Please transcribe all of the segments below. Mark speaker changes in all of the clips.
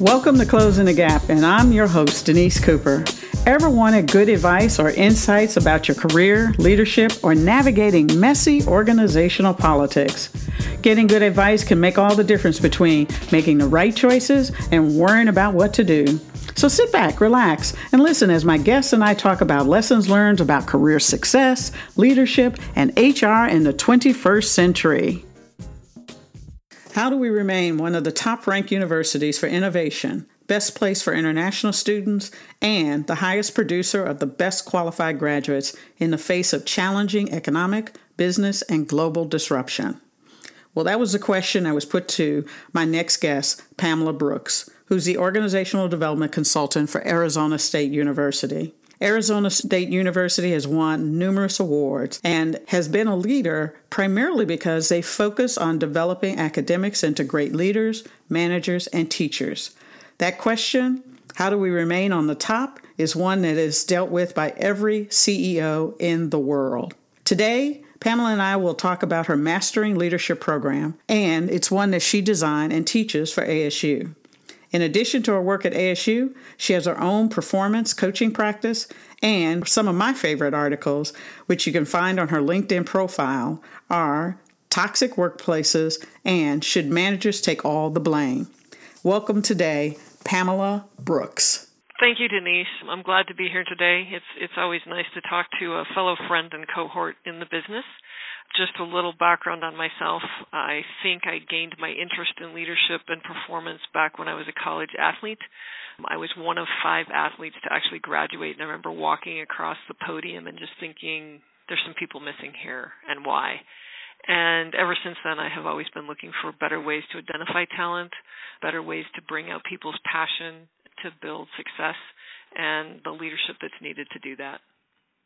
Speaker 1: Welcome to Closing the Gap, and I'm your host, Denise Cooper. Ever wanted good advice or insights about your career, leadership, or navigating messy organizational politics? Getting good advice can make all the difference between making the right choices and worrying about what to do. So sit back, relax, and listen as my guests and I talk about lessons learned about career success, leadership, and HR in the 21st century. How do we remain one of the top ranked universities for innovation, best place for international students, and the highest producer of the best qualified graduates in the face of challenging economic, business, and global disruption? Well, that was the question I was put to my next guest, Pamela Brooks, who's the organizational development consultant for Arizona State University. Arizona State University has won numerous awards and has been a leader primarily because they focus on developing academics into great leaders, managers, and teachers. That question, how do we remain on the top, is one that is dealt with by every CEO in the world. Today, Pamela and I will talk about her Mastering Leadership program, and it's one that she designed and teaches for ASU. In addition to her work at ASU, she has her own performance coaching practice and some of my favorite articles, which you can find on her LinkedIn profile, are Toxic Workplaces and Should Managers Take All the Blame? Welcome today, Pamela Brooks.
Speaker 2: Thank you, Denise. I'm glad to be here today. It's it's always nice to talk to a fellow friend and cohort in the business just a little background on myself. I think I gained my interest in leadership and performance back when I was a college athlete. I was one of five athletes to actually graduate, and I remember walking across the podium and just thinking, there's some people missing here, and why. And ever since then, I have always been looking for better ways to identify talent, better ways to bring out people's passion to build success, and the leadership that's needed to do that.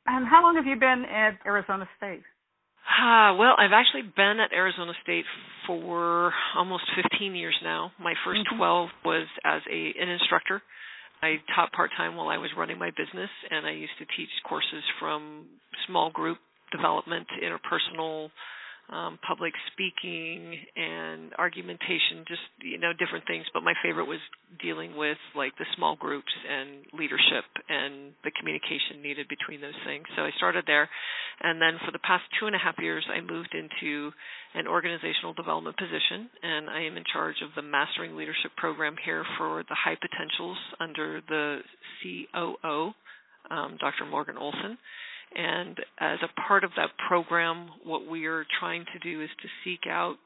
Speaker 1: And how long have you been at Arizona State?
Speaker 2: Uh, well, I've actually been at Arizona State for almost 15 years now. My 1st mm-hmm. 12 was as a an instructor. I taught part time while I was running my business, and I used to teach courses from small group development, interpersonal um, public speaking and argumentation, just you know different things. But my favorite was dealing with like the small groups and leadership and the communication needed between those things. So I started there, and then for the past two and a half years, I moved into an organizational development position, and I am in charge of the Mastering Leadership program here for the high potentials under the COO, um, Dr. Morgan Olsen. And as a part of that program, what we are trying to do is to seek out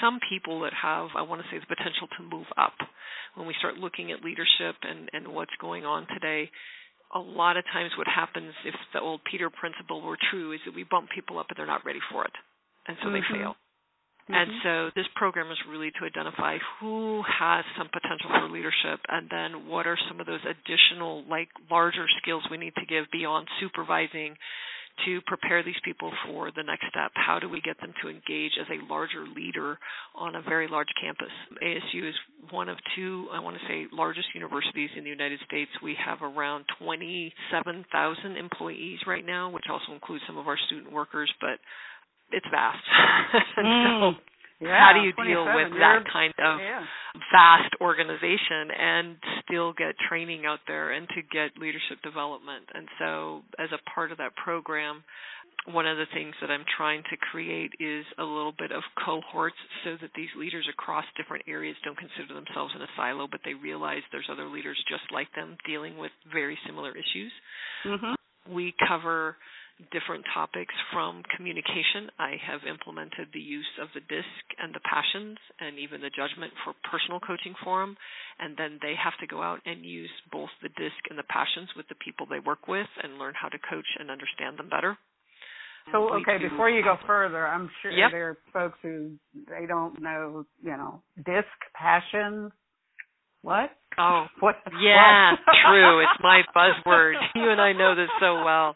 Speaker 2: some people that have, I want to say, the potential to move up. When we start looking at leadership and, and what's going on today, a lot of times what happens if the old Peter principle were true is that we bump people up and they're not ready for it. And so mm-hmm. they fail. Mm-hmm. And so this program is really to identify who has some potential for leadership and then what are some of those additional like larger skills we need to give beyond supervising to prepare these people for the next step. How do we get them to engage as a larger leader on a very large campus? ASU is one of two, I want to say, largest universities in the United States. We have around 27,000 employees right now, which also includes some of our student workers, but it's vast.
Speaker 1: mm. so yeah,
Speaker 2: how do you deal with that kind of yeah. vast organization and still get training out there and to get leadership development? And so, as a part of that program, one of the things that I'm trying to create is a little bit of cohorts so that these leaders across different areas don't consider themselves in a silo, but they realize there's other leaders just like them dealing with very similar issues. Mm-hmm. We cover different topics from communication. I have implemented the use of the DISC and the passions and even the judgment for personal coaching forum. And then they have to go out and use both the DISC and the passions with the people they work with and learn how to coach and understand them better.
Speaker 1: So okay, before you go further, I'm sure yep. there are folks who they don't know, you know, disc passions. What?
Speaker 2: Oh,
Speaker 1: what?
Speaker 2: Yeah, true. It's my buzzword. You and I know this so well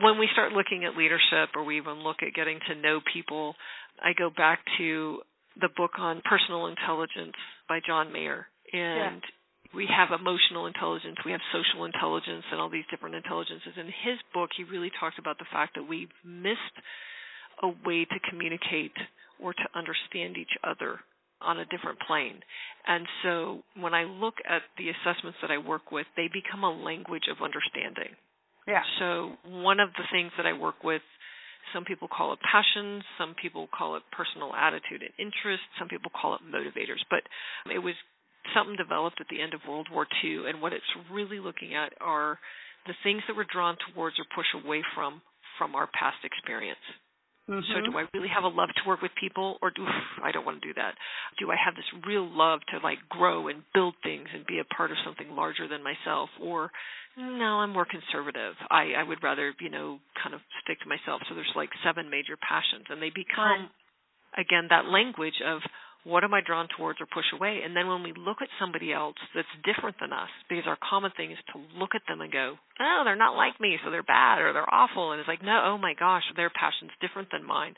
Speaker 2: when we start looking at leadership or we even look at getting to know people, I go back to the book on personal intelligence by John Mayer. And yeah. we have emotional intelligence, we have social intelligence, and all these different intelligences. In his book, he really talks about the fact that we've missed a way to communicate or to understand each other on a different plane. And so when I look at the assessments that I work with, they become a language of understanding.
Speaker 3: Yeah.
Speaker 2: So one of the things that I work with, some people call it passion, some people call it personal attitude and interest, some people call it motivators. But it was something developed at the end of World War II, and what it's really looking at are the things that we're drawn towards or push away from from our past experience.
Speaker 3: Mm-hmm.
Speaker 2: So do I really have a love to work with people or do I don't want to do that? Do I have this real love to like grow and build things and be a part of something larger than myself or no, I'm more conservative. I I would rather, you know, kind of stick to myself. So there's like seven major passions and they become again that language of what am I drawn towards or push away? And then when we look at somebody else that's different than us, because our common thing is to look at them and go, oh, they're not like me, so they're bad or they're awful. And it's like, no, oh my gosh, their passion's different than mine.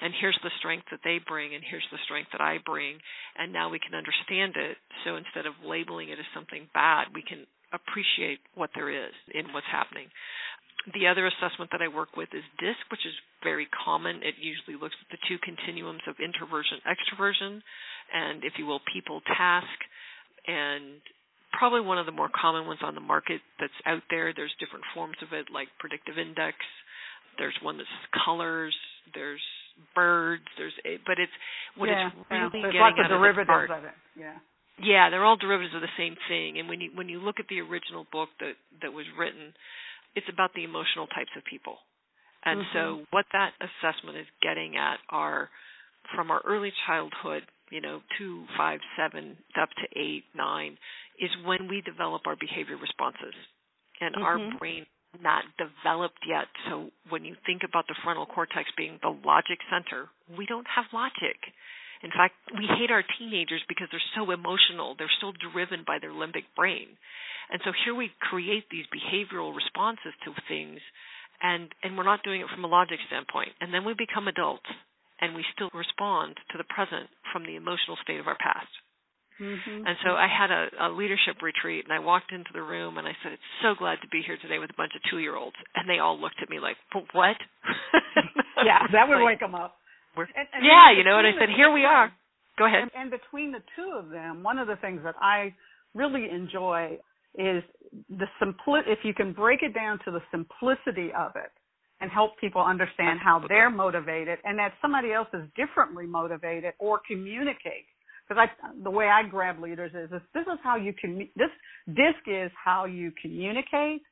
Speaker 2: And here's the strength that they bring, and here's the strength that I bring. And now we can understand it. So instead of labeling it as something bad, we can appreciate what there is in what's happening. The other assessment that I work with is DISC, which is very common. It usually looks at the two continuums of introversion, extroversion, and if you will, people task. And probably one of the more common ones on the market that's out there. There's different forms of it, like predictive index. There's one that's colors. There's birds. There's a, but it's what
Speaker 3: yeah,
Speaker 2: it's really
Speaker 3: yeah.
Speaker 2: getting
Speaker 3: lots
Speaker 2: at
Speaker 3: of derivatives of it. Yeah.
Speaker 2: Yeah, they're all derivatives of the same thing. And when you when you look at the original book that that was written, it's about the emotional types of people. And
Speaker 3: mm-hmm.
Speaker 2: so what that assessment is getting at are from our early childhood, you know, two, five, seven, up to eight, nine, is when we develop our behavior responses. And
Speaker 3: mm-hmm.
Speaker 2: our brain not developed yet. So when you think about the frontal cortex being the logic center, we don't have logic. In fact, we hate our teenagers because they're so emotional. They're so driven by their limbic brain. And so here we create these behavioral responses to things and and we're not doing it from a logic standpoint. And then we become adults and we still respond to the present from the emotional state of our past.
Speaker 3: Mm-hmm.
Speaker 2: And so I had a, a leadership retreat, and I walked into the room, and I said, "It's so glad to be here today with a bunch of two-year-olds." And they all looked at me like, "What?"
Speaker 3: yeah, that would
Speaker 2: like,
Speaker 3: wake them up.
Speaker 2: And,
Speaker 3: and
Speaker 2: yeah, you know. And I said, "Here we are." Go ahead.
Speaker 3: And, and between the two of them, one of the things that I really enjoy is the simpli- if you can break it down to the simplicity of it and help people understand how they're motivated and that somebody else is differently motivated or communicate. Because I the way I grab leaders is, is this is how you can this disc is how you communicate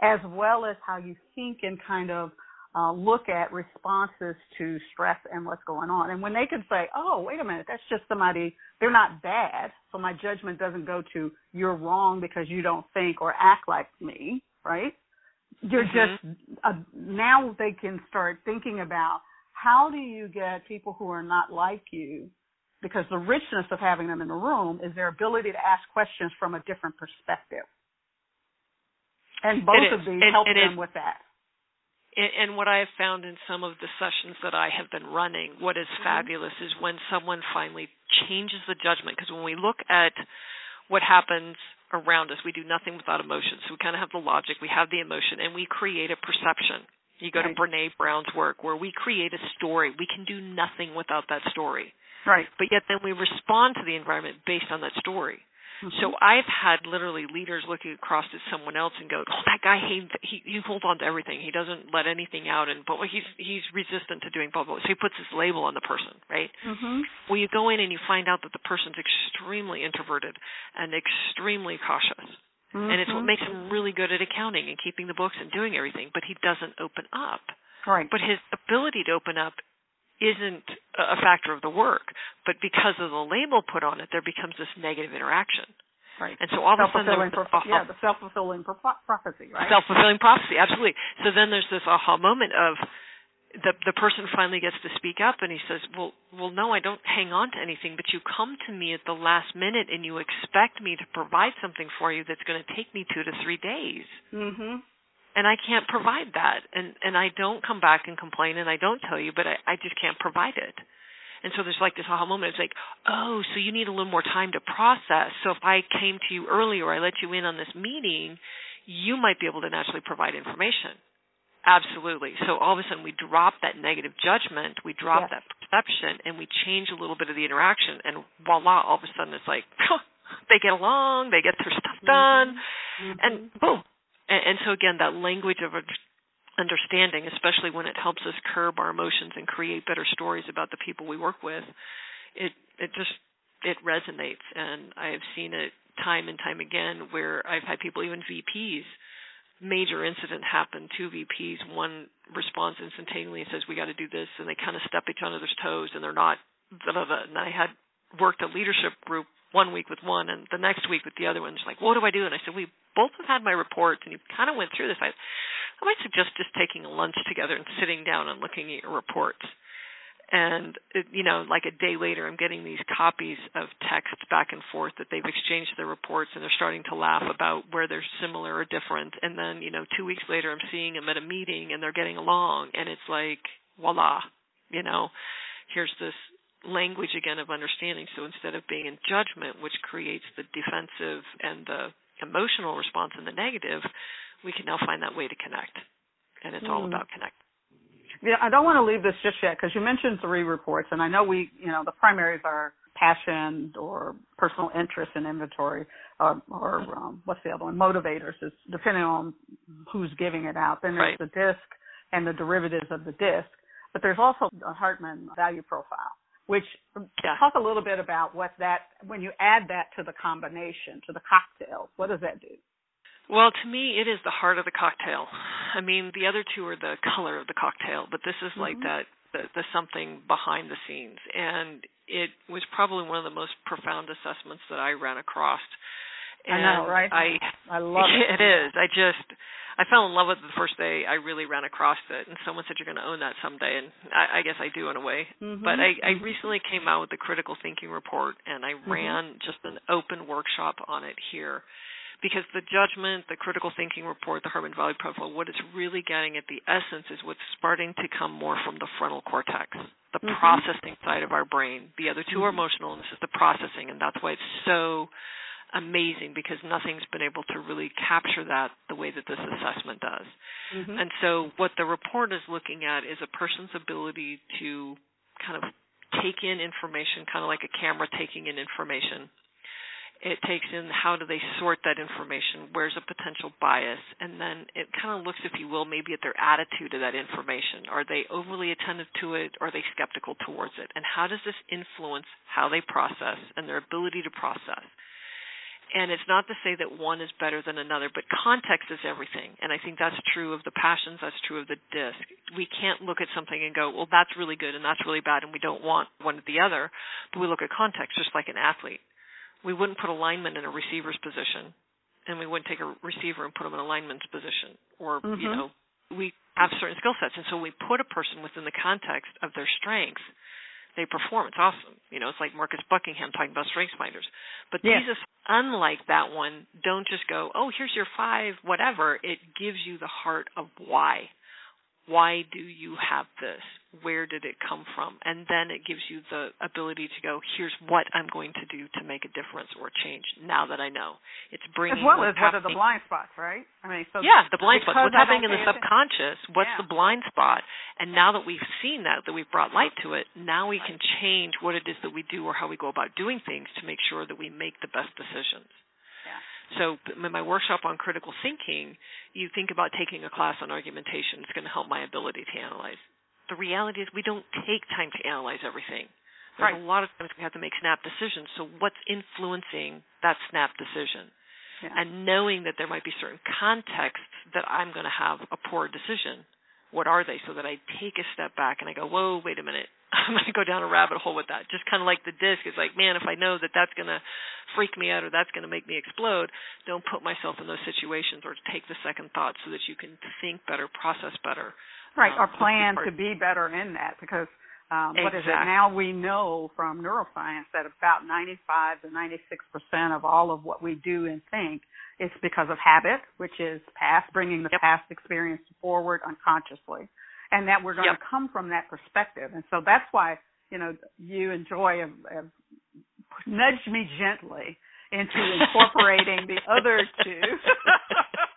Speaker 3: as well as how you think and kind of uh, look at responses to stress and what's going on. And when they can say, oh, wait a minute, that's just somebody, they're not bad. So my judgment doesn't go to you're wrong because you don't think or act like me, right? You're
Speaker 2: mm-hmm.
Speaker 3: just, uh, now they can start thinking about how do you get people who are not like you because the richness of having them in the room is their ability to ask questions from a different perspective. And both of these
Speaker 2: it,
Speaker 3: help
Speaker 2: it
Speaker 3: them
Speaker 2: is.
Speaker 3: with that
Speaker 2: and what I have found in some of the sessions that I have been running, what is
Speaker 3: mm-hmm.
Speaker 2: fabulous is when someone finally changes the judgment. Because when we look at what happens around us, we do nothing without emotion. So we kind of have the logic, we have the emotion, and we create a perception. You go
Speaker 3: right.
Speaker 2: to Brene Brown's work where we create a story. We can do nothing without that story.
Speaker 3: Right.
Speaker 2: But yet then we respond to the environment based on that story.
Speaker 3: Mm-hmm.
Speaker 2: So I've had literally leaders looking across at someone else and go, "Oh, that guy he he, he holds on to everything. He doesn't let anything out, and but he's he's resistant to doing blah blah." So he puts this label on the person, right?
Speaker 3: Mm-hmm.
Speaker 2: Well, you go in and you find out that the person's extremely introverted and extremely cautious.
Speaker 3: Mm-hmm.
Speaker 2: And it's what makes him really good at accounting and keeping the books and doing everything, but he doesn't open up.
Speaker 3: Right.
Speaker 2: But his ability to open up isn't a factor of the work, but because of the label put on it, there becomes this negative interaction.
Speaker 3: Right.
Speaker 2: And so all of a sudden, there was
Speaker 3: yeah, the self-fulfilling pro- prophecy, right?
Speaker 2: Self-fulfilling prophecy, absolutely. So then there's this aha moment of the the person finally gets to speak up and he says, "Well, well, no, I don't hang on to anything, but you come to me at the last minute and you expect me to provide something for you that's going to take me two to three days."
Speaker 3: Mhm
Speaker 2: and I can't provide that and and I don't come back and complain and I don't tell you but I I just can't provide it. And so there's like this aha moment. It's like, oh, so you need a little more time to process. So if I came to you earlier, I let you in on this meeting, you might be able to naturally provide information. Absolutely. So all of a sudden we drop that negative judgment, we drop
Speaker 3: yes.
Speaker 2: that perception, and we change a little bit of the interaction, and voila! All of a sudden it's like they get along, they get their stuff done,
Speaker 3: mm-hmm.
Speaker 2: and boom. And, and so again, that language of understanding, especially when it helps us curb our emotions and create better stories about the people we work with, it it just it resonates, and I have seen it time and time again where I've had people, even VPs major incident happened, two VPs, one responds instantaneously and says, "We got to do this," and they kind of step each other's toes, and they're not. Blah, blah, blah. And I had worked a leadership group one week with one, and the next week with the other one. It's like, "What do I do?" And I said, "We both have had my reports, and you kind of went through this. I, I might suggest just taking a lunch together and sitting down and looking at your reports." and it, you know like a day later i'm getting these copies of text back and forth that they've exchanged their reports and they're starting to laugh about where they're similar or different and then you know 2 weeks later i'm seeing them at a meeting and they're getting along and it's like voila you know here's this language again of understanding so instead of being in judgment which creates the defensive and the emotional response and the negative we can now find that way to connect and it's mm. all about connect
Speaker 3: yeah, I don't want to leave this just yet because you mentioned three reports, and I know we, you know, the primaries are passion or personal interest in inventory, or, or um, what's the other one? Motivators. It's depending on who's giving it out. Then there's
Speaker 2: right.
Speaker 3: the disc and the derivatives of the disc, but there's also a Hartman value profile. Which
Speaker 2: yeah.
Speaker 3: talk a little bit about what that when you add that to the combination to the cocktail, what does that do?
Speaker 2: Well, to me, it is the heart of the cocktail. I mean, the other two are the color of the cocktail, but this is like mm-hmm. that the, the something behind the scenes, and it was probably one of the most profound assessments that I ran across. And
Speaker 3: I know, right?
Speaker 2: I
Speaker 3: I love
Speaker 2: it. It is. I just I fell in love with it the first day I really ran across it, and someone said you're going to own that someday, and I, I guess I do in a way.
Speaker 3: Mm-hmm.
Speaker 2: But I, I recently came out with the critical thinking report, and I
Speaker 3: mm-hmm.
Speaker 2: ran just an open workshop on it here because the judgment, the critical thinking report, the Hartman Value Profile, what it's really getting at the essence is what's starting to come more from the frontal cortex, the
Speaker 3: mm-hmm.
Speaker 2: processing side of our brain. The other 2
Speaker 3: mm-hmm.
Speaker 2: are emotional, and this is the processing, and that's why it's so amazing because nothing's been able to really capture that the way that this assessment does.
Speaker 3: Mm-hmm.
Speaker 2: And so what the report is looking at is a person's ability to kind of take in information, kind of like a camera taking in information. It takes in how do they sort that information where's a potential bias and then it kind of looks if you will maybe at their attitude to that information. Are they overly attentive to it? Or are they skeptical towards it? And how does this influence how they process and their ability to process and it's not to say that one is better than another but context is everything and i think that's true of the passions that's true of the disc we can't look at something and go well that's really good and that's really bad and we don't want one or the other but we look at context just like an athlete we wouldn't put a lineman in a receiver's position, and we wouldn't take a receiver and put them in a lineman's position. Or
Speaker 3: mm-hmm.
Speaker 2: you know, we have certain skill sets, and so we put a person within the context of their strengths. They perform. It's awesome. You know, it's like Marcus Buckingham talking about strengths finders. But
Speaker 3: yeah.
Speaker 2: Jesus, unlike that one, don't just go, oh, here's your five, whatever. It gives you the heart of why why do you have this? Where did it come from? And then it gives you the ability to go, here's what I'm going to do to make a difference or change now that I know. It's bringing
Speaker 3: as well as
Speaker 2: what
Speaker 3: are the blind spots, right? I mean, so
Speaker 2: yeah, the blind spots. What's happening in the subconscious? What's
Speaker 3: yeah.
Speaker 2: the blind spot? And now that we've seen that, that we've brought light to it, now we can change what it is that we do or how we go about doing things to make sure that we make the best decisions. So in my workshop on critical thinking, you think about taking a class on argumentation. It's going to help my ability to analyze. The reality is we don't take time to analyze everything. There's
Speaker 3: right.
Speaker 2: a lot of times we have to make snap decisions. So what's influencing that snap decision?
Speaker 3: Yeah.
Speaker 2: And knowing that there might be certain contexts that I'm going to have a poor decision. What are they? So that I take a step back and I go, whoa, wait a minute. I'm going to go down a rabbit hole with that. Just kind of like the disc is like, man, if I know that that's going to freak me out or that's going to make me explode, don't put myself in those situations or take the second thought so that you can think better, process better.
Speaker 3: Right, or plan to be better in that because um,
Speaker 2: exactly.
Speaker 3: what is it now? We know from neuroscience that about 95 to 96 percent of all of what we do and think is because of habit, which is past, bringing the
Speaker 2: yep.
Speaker 3: past experience forward unconsciously, and that we're going
Speaker 2: yep.
Speaker 3: to come from that perspective. And so that's why you know you and Joy have, have nudged me gently into incorporating the other two.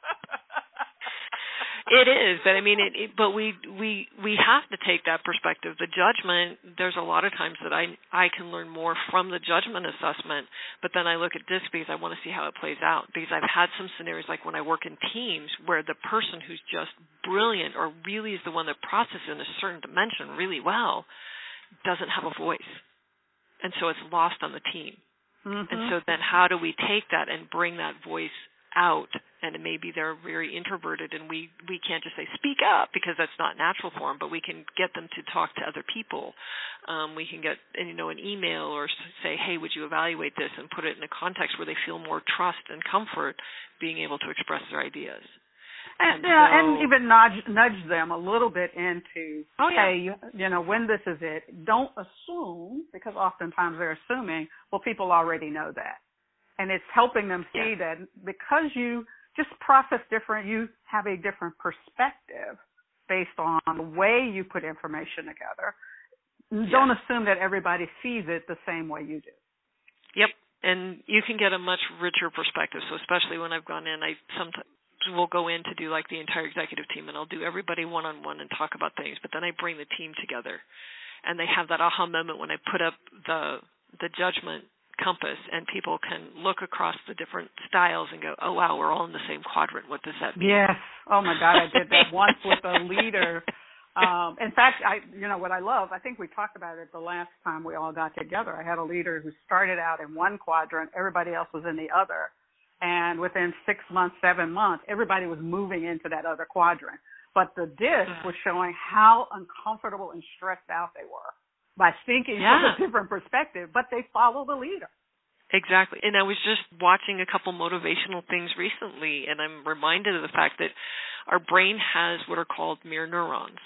Speaker 2: it is, but I mean, it, it. But we we we have to take that perspective. The judgment. There's a lot of times that I I can learn more from the judgment assessment, but then I look at this because I want to see how it plays out. Because I've had some scenarios like when I work in teams where the person who's just brilliant or really is the one that processes in a certain dimension really well doesn't have a voice, and so it's lost on the team.
Speaker 3: Mm-hmm.
Speaker 2: And so then how do we take that and bring that voice out and maybe they're very introverted and we we can't just say speak up because that's not natural for them but we can get them to talk to other people. Um, we can get you know an email or say hey would you evaluate this? and put it in a context where they feel more trust and comfort being able to express their ideas.
Speaker 3: And, and, yeah, so, and even nudge nudge them a little bit into
Speaker 2: oh, yeah.
Speaker 3: hey you, you know when this is it. Don't assume because oftentimes they're assuming well people already know that. And it's helping them see yeah. that because you just process different, you have a different perspective based on the way you put information together. Don't assume that everybody sees it the same way you do.
Speaker 2: Yep, and you can get a much richer perspective. So especially when I've gone in, I sometimes will go in to do like the entire executive team, and I'll do everybody one on one and talk about things. But then I bring the team together, and they have that aha moment when I put up the the judgment compass and people can look across the different styles and go, oh wow, we're all in the same quadrant. What does that mean?
Speaker 3: Yes. Oh my God, I did that once with a leader. Um, in fact, I, you know, what I love, I think we talked about it the last time we all got together. I had a leader who started out in one quadrant, everybody else was in the other. And within six months, seven months, everybody was moving into that other quadrant. But the disc was showing how uncomfortable and stressed out they were by thinking
Speaker 2: yeah.
Speaker 3: from a different perspective, but they follow the leader.
Speaker 2: Exactly. And I was just watching a couple motivational things recently, and I'm reminded of the fact that our brain has what are called mirror neurons.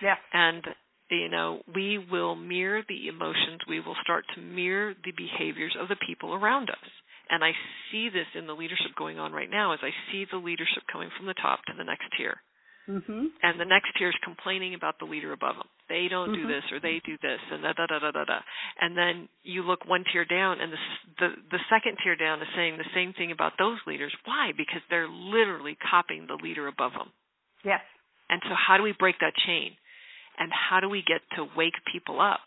Speaker 3: Yeah.
Speaker 2: And, you know, we will mirror the emotions, we will start to mirror the behaviors of the people around us. And I see this in the leadership going on right now as I see the leadership coming from the top to the next tier.
Speaker 3: Mm-hmm.
Speaker 2: And the next tier is complaining about the leader above them. They don't
Speaker 3: mm-hmm.
Speaker 2: do this or they do this and da da da da da da. And then you look one tier down, and the the the second tier down is saying the same thing about those leaders. Why? Because they're literally copying the leader above them.
Speaker 3: Yes.
Speaker 2: And so, how do we break that chain? And how do we get to wake people up?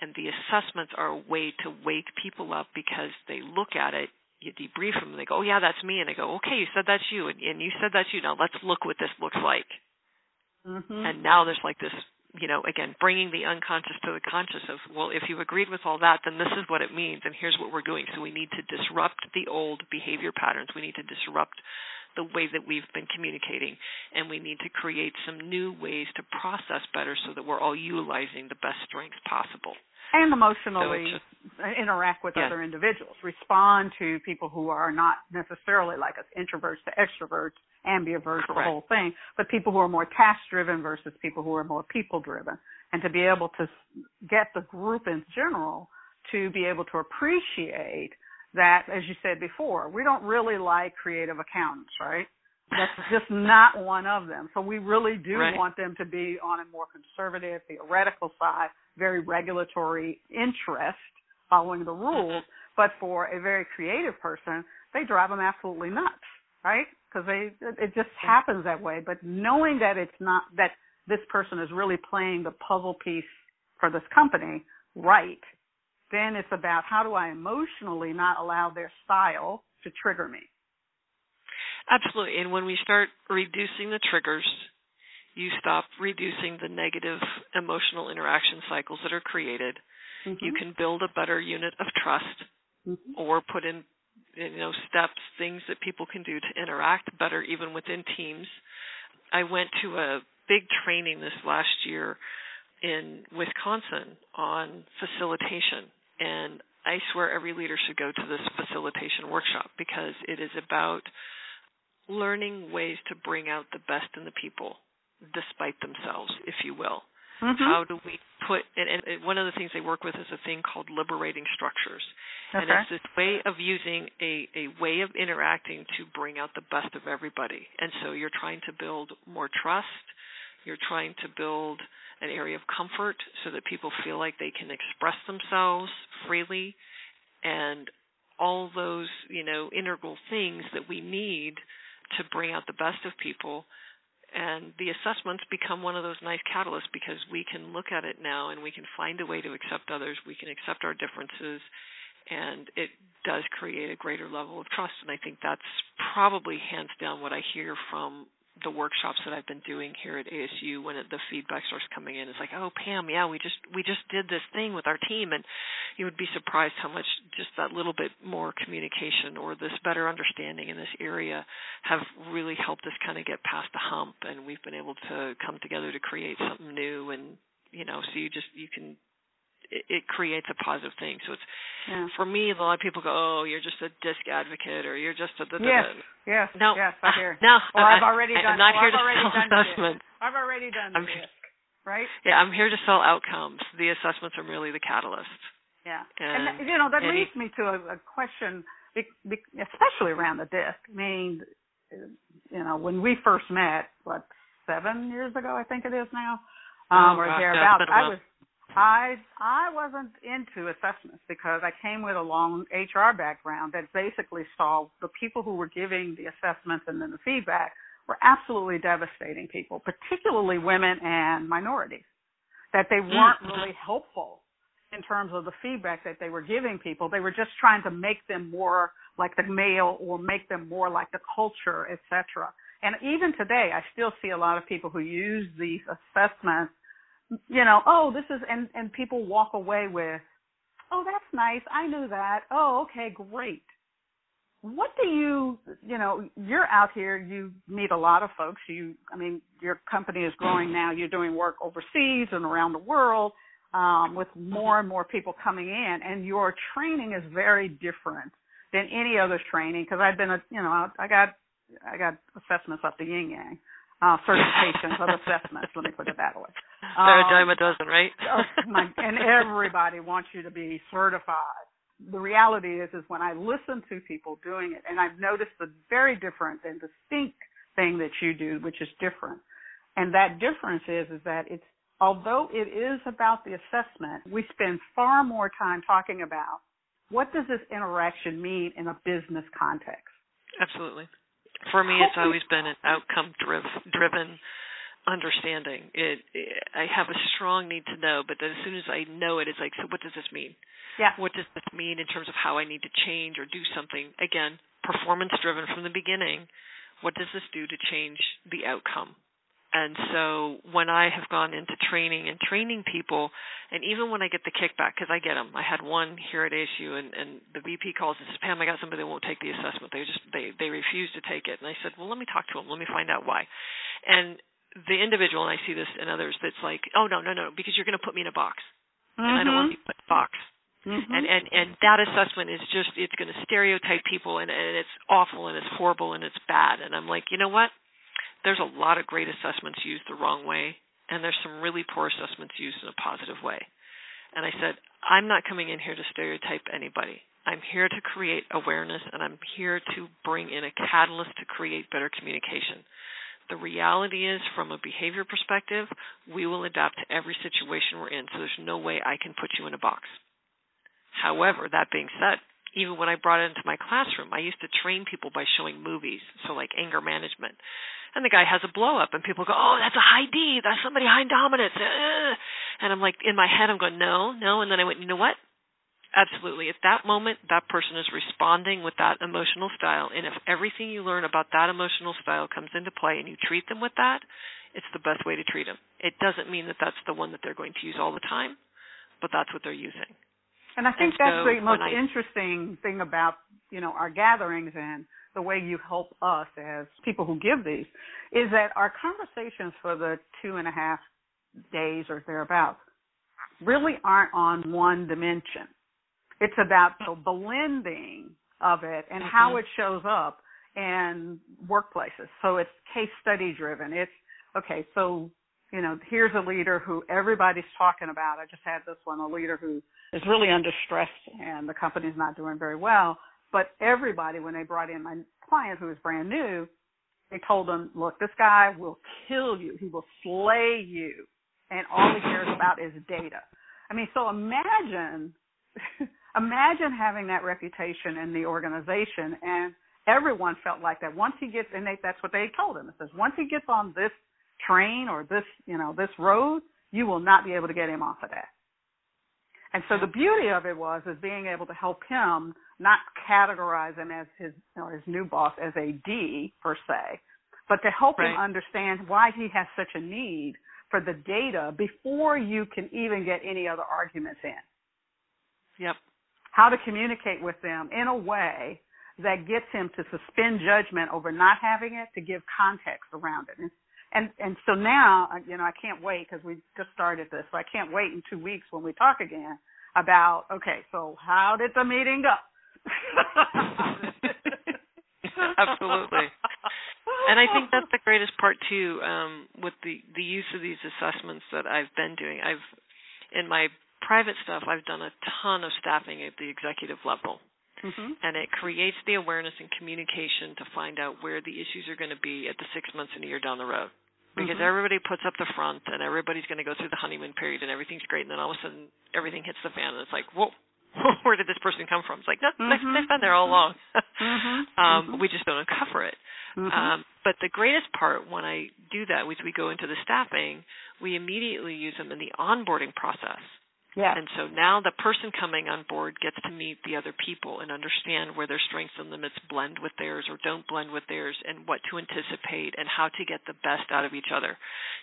Speaker 2: And the assessments are a way to wake people up because they look at it you debrief them and they go, oh yeah, that's me, and I go, okay, you said that's you, and, and you said that's you. Now let's look what this looks like.
Speaker 3: Mm-hmm.
Speaker 2: And now there's like this, you know, again, bringing the unconscious to the conscious of, well, if you agreed with all that, then this is what it means, and here's what we're doing. So we need to disrupt the old behavior patterns. We need to disrupt the way that we've been communicating, and we need to create some new ways to process better so that we're all utilizing the best strengths possible
Speaker 3: and emotionally
Speaker 2: so
Speaker 3: interact with
Speaker 2: yeah.
Speaker 3: other individuals, respond to people who are not necessarily like us, introverts to extroverts, ambiverts,
Speaker 2: Correct.
Speaker 3: the whole thing, but people who are more task driven versus people who are more people driven, and to be able to get the group in general to be able to appreciate that, as you said before, we don't really like creative accountants, right? That's just not one of them. So we really do
Speaker 2: right.
Speaker 3: want them to be on a more conservative, theoretical side, very regulatory interest, following the rules. But for a very creative person, they drive them absolutely nuts, right? Because they it just happens that way. But knowing that it's not that this person is really playing the puzzle piece for this company right, then it's about how do I emotionally not allow their style to trigger me.
Speaker 2: Absolutely. And when we start reducing the triggers, you stop reducing the negative emotional interaction cycles that are created.
Speaker 3: Mm-hmm.
Speaker 2: You can build a better unit of trust
Speaker 3: mm-hmm.
Speaker 2: or put in you know steps, things that people can do to interact better even within teams. I went to a big training this last year in Wisconsin on facilitation and I swear every leader should go to this facilitation workshop because it is about learning ways to bring out the best in the people despite themselves, if you will.
Speaker 3: Mm-hmm.
Speaker 2: How do we put and, and one of the things they work with is a thing called liberating structures.
Speaker 3: Okay.
Speaker 2: And it's this way of using a, a way of interacting to bring out the best of everybody. And so you're trying to build more trust, you're trying to build an area of comfort so that people feel like they can express themselves freely and all those, you know, integral things that we need to bring out the best of people And the assessments become one of those nice catalysts because we can look at it now and we can find a way to accept others. We can accept our differences, and it does create a greater level of trust. And I think that's probably hands down what I hear from the workshops that I've been doing here at ASU when it, the feedback starts coming in, it's like, oh Pam, yeah, we just we just did this thing with our team, and you would be surprised how much just that little bit more communication or this better understanding in this area have really helped us kind of get past the hump, and we've been able to come together to create something new, and you know, so you just you can it, it creates a positive thing. So it's yeah. for me. A lot of people go, "Oh, you're just a disc advocate, or you're just a." Da, da,
Speaker 3: yes, yes,
Speaker 2: no,
Speaker 3: yes, I hear.
Speaker 2: No,
Speaker 3: well, I've already
Speaker 2: I,
Speaker 3: done.
Speaker 2: I'm not
Speaker 3: well,
Speaker 2: here
Speaker 3: I've
Speaker 2: to
Speaker 3: already
Speaker 2: sell
Speaker 3: done
Speaker 2: assessments.
Speaker 3: I've already done
Speaker 2: I'm,
Speaker 3: disc, right?
Speaker 2: Yeah, I'm here to sell outcomes. The assessments are merely the catalyst.
Speaker 3: Yeah,
Speaker 2: and,
Speaker 3: and you know that leads me to a, a question, especially around the disc. I mean, you know, when we first met, what seven years ago, I think it is now, um,
Speaker 2: oh,
Speaker 3: or
Speaker 2: gosh,
Speaker 3: thereabouts.
Speaker 2: I
Speaker 3: was I I wasn't into assessments because I came with a long HR background that basically saw the people who were giving the assessments and then the feedback were absolutely devastating people, particularly women and minorities. That they weren't
Speaker 2: mm-hmm.
Speaker 3: really helpful in terms of the feedback that they were giving people. They were just trying to make them more like the male or make them more like the culture, etc. And even today, I still see a lot of people who use these assessments you know, oh, this is, and, and people walk away with, oh, that's nice. I knew that. Oh, okay, great. What do you, you know, you're out here, you meet a lot of folks. You, I mean, your company is growing now. You're doing work overseas and around the world um, with more and more people coming in, and your training is very different than any other training. Because I've been, a, you know, I got, I got assessments up the yin yang uh, certifications of assessments. Let me put it that way.
Speaker 2: They're um, a dime a dozen, right?
Speaker 3: oh my, and everybody wants you to be certified. The reality is, is when I listen to people doing it, and I've noticed the very different and distinct thing that you do, which is different. And that difference is, is that it's although it is about the assessment, we spend far more time talking about what does this interaction mean in a business context.
Speaker 2: Absolutely. For me it's always been an outcome driven understanding. It, it, i have a strong need to know but as soon as i know it it's like so what does this mean?
Speaker 3: Yeah.
Speaker 2: What does this mean in terms of how i need to change or do something? Again performance driven from the beginning. What does this do to change the outcome and so when I have gone into training and training people, and even when I get the kickback, because I get them, I had one here at ASU, and, and the VP calls and says, "Pam, I got somebody that won't take the assessment. They just they they refuse to take it." And I said, "Well, let me talk to them. Let me find out why." And the individual, and I see this in others, that's like, "Oh no, no, no, because you're going to put me in a box,
Speaker 3: mm-hmm.
Speaker 2: and I don't want to be put in a box."
Speaker 3: Mm-hmm.
Speaker 2: And and and that assessment is just it's going to stereotype people, and and it's awful, and it's horrible, and it's bad. And I'm like, you know what? There's a lot of great assessments used the wrong way, and there's some really poor assessments used in a positive way. And I said, I'm not coming in here to stereotype anybody. I'm here to create awareness, and I'm here to bring in a catalyst to create better communication. The reality is, from a behavior perspective, we will adapt to every situation we're in, so there's no way I can put you in a box. However, that being said, even when I brought it into my classroom, I used to train people by showing movies, so like anger management and the guy has a blow up and people go oh that's a high d. That's somebody high dominance. Uh. and i'm like in my head i'm going no no. And then i went you know what? Absolutely. At that moment that person is responding with that emotional style. And if everything you learn about that emotional style comes into play and you treat them with that it's the best way to treat them it doesn't mean that that's the one that they're going to use all the time but that's what they're using.
Speaker 3: And i think
Speaker 2: and
Speaker 3: that's
Speaker 2: so
Speaker 3: the most
Speaker 2: I,
Speaker 3: interesting thing about you know our gatherings and the way you help us as people who give these is that our conversations for the two and a half days or thereabouts really aren't on one dimension. It's about the blending of it and how
Speaker 2: mm-hmm.
Speaker 3: it shows up in workplaces. So it's case study driven. It's okay, so you know, here's a leader who everybody's talking about. I just had this one, a leader who is really under stress and the company's not doing very well. But everybody, when they brought in my client who was brand new, they told them, look, this guy will kill you. He will slay you. And all he cares about is data. I mean, so imagine, imagine having that reputation in the organization and everyone felt like that. Once he gets, and they, that's what they told him. It says once he gets on this train or this, you know, this road, you will not be able to get him off of that. And so the beauty of it was is being able to help him not categorize him as his know, his new boss as a D per se, but to help right. him understand why he has such a need for the data before you can even get any other arguments in.
Speaker 2: Yep.
Speaker 3: How to communicate with them in a way that gets him to suspend judgment over not having it to give context around it. And and so now you know I can't wait because we just started this. So I can't wait in two weeks when we talk again about okay, so how did the meeting go?
Speaker 2: Absolutely. And I think that's the greatest part too, um, with the the use of these assessments that I've been doing. I've in my private stuff, I've done a ton of staffing at the executive level. Mm-hmm. And it creates the awareness and communication to find out where the issues are going to be at the six months and a year down the road because mm-hmm. everybody puts up the front and everybody's going to go through the honeymoon period and everything's great and then all of a sudden everything hits the fan and it's like whoa where did this person come from it's like no mm-hmm. they've been there all along mm-hmm. um mm-hmm. we just don't uncover it mm-hmm. um but the greatest part when i do that is we go into the staffing we immediately use them in the onboarding process
Speaker 3: yeah.
Speaker 2: And so now the person coming on board gets to meet the other people and understand where their strengths and limits blend with theirs or don't blend with theirs and what to anticipate and how to get the best out of each other.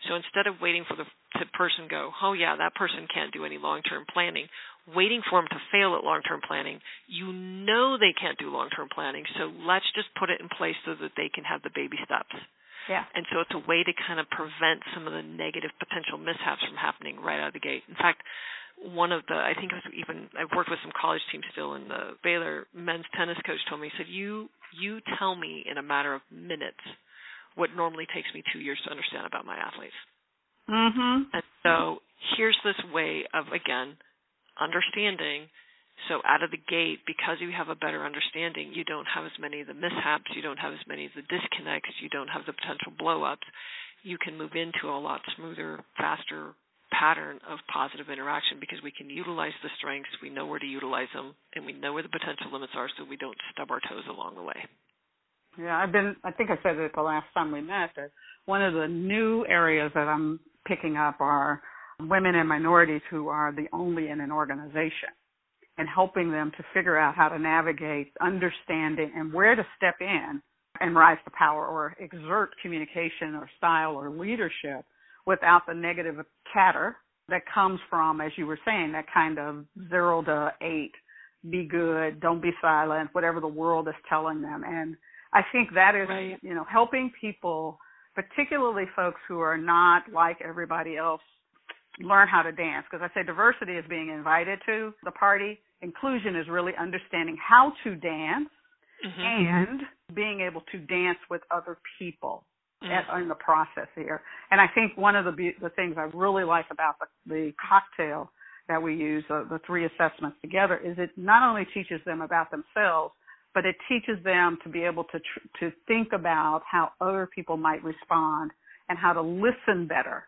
Speaker 2: So instead of waiting for the to person go, "Oh yeah, that person can't do any long-term planning," waiting for them to fail at long-term planning, you know they can't do long-term planning. So let's just put it in place so that they can have the baby steps.
Speaker 3: Yeah.
Speaker 2: And so it's a way to kind of prevent some of the negative potential mishaps from happening right out of the gate. In fact, one of the I think it was even I've worked with some college teams still and the Baylor men's tennis coach told me he said you you tell me in a matter of minutes what normally takes me 2 years to understand about my athletes.
Speaker 3: Mhm.
Speaker 2: And so here's this way of again understanding so out of the gate because you have a better understanding you don't have as many of the mishaps you don't have as many of the disconnects you don't have the potential blowups you can move into a lot smoother faster pattern of positive interaction because we can utilize the strengths, we know where to utilize them, and we know where the potential limits are so we don't stub our toes along the way.
Speaker 3: Yeah, I've been, I think I said it the last time we met, that one of the new areas that I'm picking up are women and minorities who are the only in an organization and helping them to figure out how to navigate understanding and where to step in and rise to power or exert communication or style or leadership without the negative chatter that comes from, as you were saying, that kind of zero to eight, be good, don't be silent, whatever the world is telling them. And I think that is, right. you know, helping people, particularly folks who are not like everybody else, learn how to dance. Because I say diversity is being invited to the party. Inclusion is really understanding how to dance mm-hmm. and being able to dance with other people mm-hmm. in the process here. And I think one of the the things I really like about the, the cocktail that we use, uh, the three assessments together, is it not only teaches them about themselves, but it teaches them to be able to tr- to think about how other people might respond and how to listen better.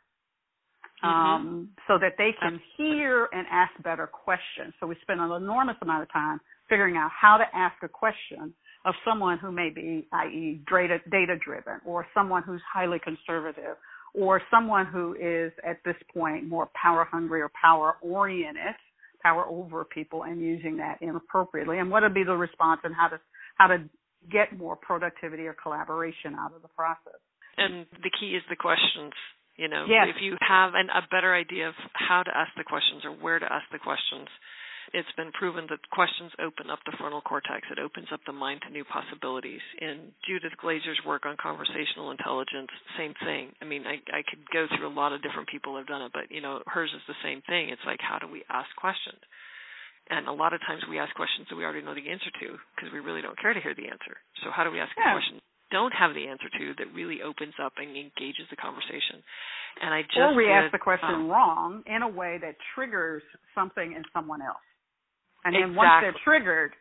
Speaker 3: Mm-hmm. Um, so that they can hear and ask better questions. So we spend an enormous amount of time figuring out how to ask a question of someone who may be, i.e., data, data driven, or someone who's highly conservative, or someone who is at this point more power hungry or power oriented, power over people, and using that inappropriately, and what would be the response and how to how to get more productivity or collaboration out of the process.
Speaker 2: And the key is the questions. You know,
Speaker 3: yes.
Speaker 2: if you have an, a better idea of how to ask the questions or where to ask the questions, it's been proven that questions open up the frontal cortex. It opens up the mind to new possibilities. In Judith Glaser's work on conversational intelligence, same thing. I mean, I, I could go through a lot of different people who've done it, but you know, hers is the same thing. It's like, how do we ask questions? And a lot of times we ask questions that we already know the answer to because we really don't care to hear the answer. So how do we ask yeah. a question don't have the answer to that really opens up and engages the conversation? And I just
Speaker 3: or we
Speaker 2: did,
Speaker 3: ask the question um, wrong in a way that triggers something in someone else. And then
Speaker 2: exactly.
Speaker 3: once they're triggered,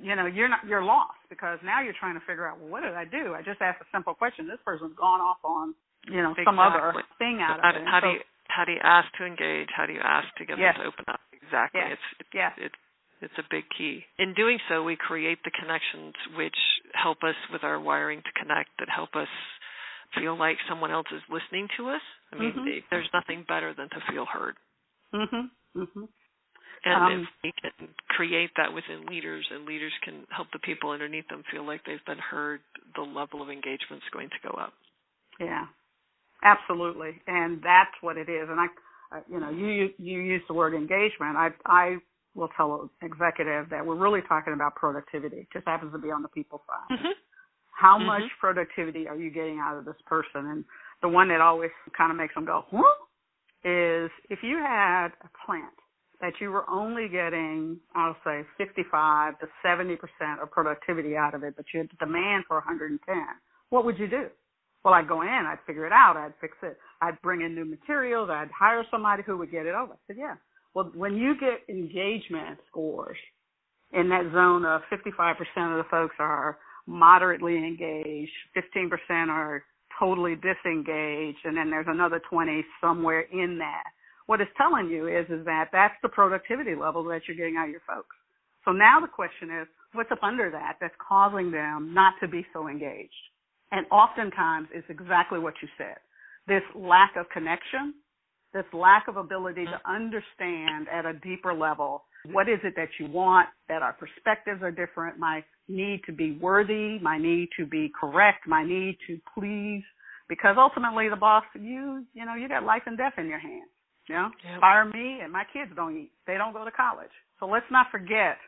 Speaker 3: you know, you're not you're lost because now you're trying to figure out, well, what did I do? I just asked a simple question. This person's gone off on, you know,
Speaker 2: exactly.
Speaker 3: some other thing out
Speaker 2: how,
Speaker 3: of it.
Speaker 2: How
Speaker 3: so,
Speaker 2: do you how do you ask to engage? How do you ask to get
Speaker 3: yes.
Speaker 2: them to open up? Exactly.
Speaker 3: Yes.
Speaker 2: It's it's,
Speaker 3: yes.
Speaker 2: it's it's a big key. In doing so, we create the connections which help us with our wiring to connect, that help us feel like someone else is listening to us. I mean, mm-hmm. there's nothing better than to feel heard.
Speaker 3: Mhm. Mhm.
Speaker 2: And um, if we can create that within leaders, and leaders can help the people underneath them feel like they've been heard, the level of engagement is going to go up.
Speaker 3: Yeah, absolutely, and that's what it is. And I, you know, you you use the word engagement. I I will tell an executive that we're really talking about productivity. It just happens to be on the people side.
Speaker 2: Mm-hmm.
Speaker 3: How
Speaker 2: mm-hmm.
Speaker 3: much productivity are you getting out of this person? And the one that always kind of makes them go, huh? Is if you had a plant that you were only getting, I'll say, 55 to 70% of productivity out of it, but you had demand for 110, what would you do? Well, I'd go in, I'd figure it out, I'd fix it, I'd bring in new materials, I'd hire somebody who would get it over. I said, yeah. Well, when you get engagement scores in that zone of 55% of the folks are moderately engaged, 15% are totally disengaged, and then there's another 20 somewhere in that what it's telling you is is that that's the productivity level that you're getting out of your folks. So now the question is, what's up under that that's causing them not to be so engaged? And oftentimes it's exactly what you said. This lack of connection, this lack of ability to mm-hmm. understand at a deeper level mm-hmm. what is it that you want, that our perspectives are different, my need to be worthy, my need to be correct, my need to please, because ultimately the boss, you, you know, you got life and death in your hands. You know, yep. fire me and my kids don't eat. They don't go to college. So let's not forget,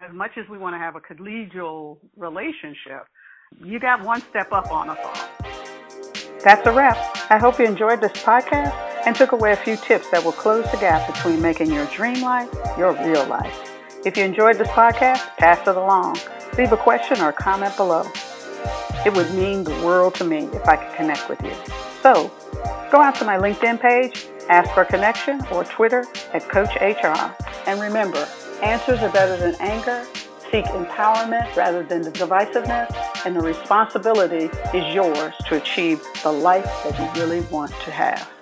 Speaker 3: as much as we want to have a collegial relationship, you got one step up on us all. That's a wrap. I hope you enjoyed this podcast and took away a few tips that will close the gap between making your dream life your real life. If you enjoyed this podcast, pass it along. Leave a question or a comment below. It would mean the world to me if I could connect with you. So, go out to my LinkedIn page Ask for connection or Twitter at Coach HR. And remember, answers are better than anger. Seek empowerment rather than the divisiveness, and the responsibility is yours to achieve the life that you really want to have.